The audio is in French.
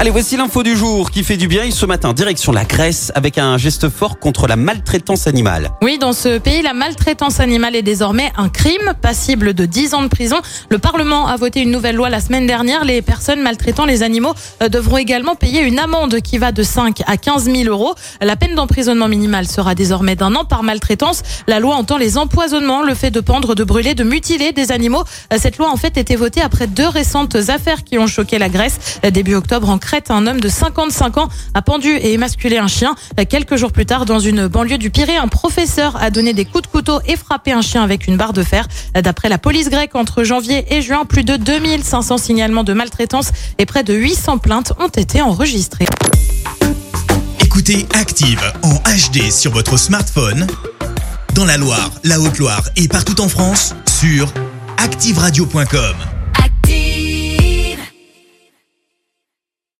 Allez, voici l'info du jour qui fait du bien. Ce matin, direction la Grèce avec un geste fort contre la maltraitance animale. Oui, dans ce pays, la maltraitance animale est désormais un crime passible de 10 ans de prison. Le Parlement a voté une nouvelle loi la semaine dernière. Les personnes maltraitant les animaux euh, devront également payer une amende qui va de 5 à 15 000 euros. La peine d'emprisonnement minimale sera désormais d'un an par maltraitance. La loi entend les empoisonnements, le fait de pendre, de brûler, de mutiler des animaux. Euh, Cette loi, en fait, été votée après deux récentes affaires qui ont choqué la Grèce. Euh, Début octobre, en Un homme de 55 ans a pendu et émasculé un chien. Quelques jours plus tard, dans une banlieue du Pirée, un professeur a donné des coups de couteau et frappé un chien avec une barre de fer. D'après la police grecque, entre janvier et juin, plus de 2500 signalements de maltraitance et près de 800 plaintes ont été enregistrées. Écoutez Active en HD sur votre smartphone, dans la Loire, la Haute-Loire et partout en France, sur activeradio.com.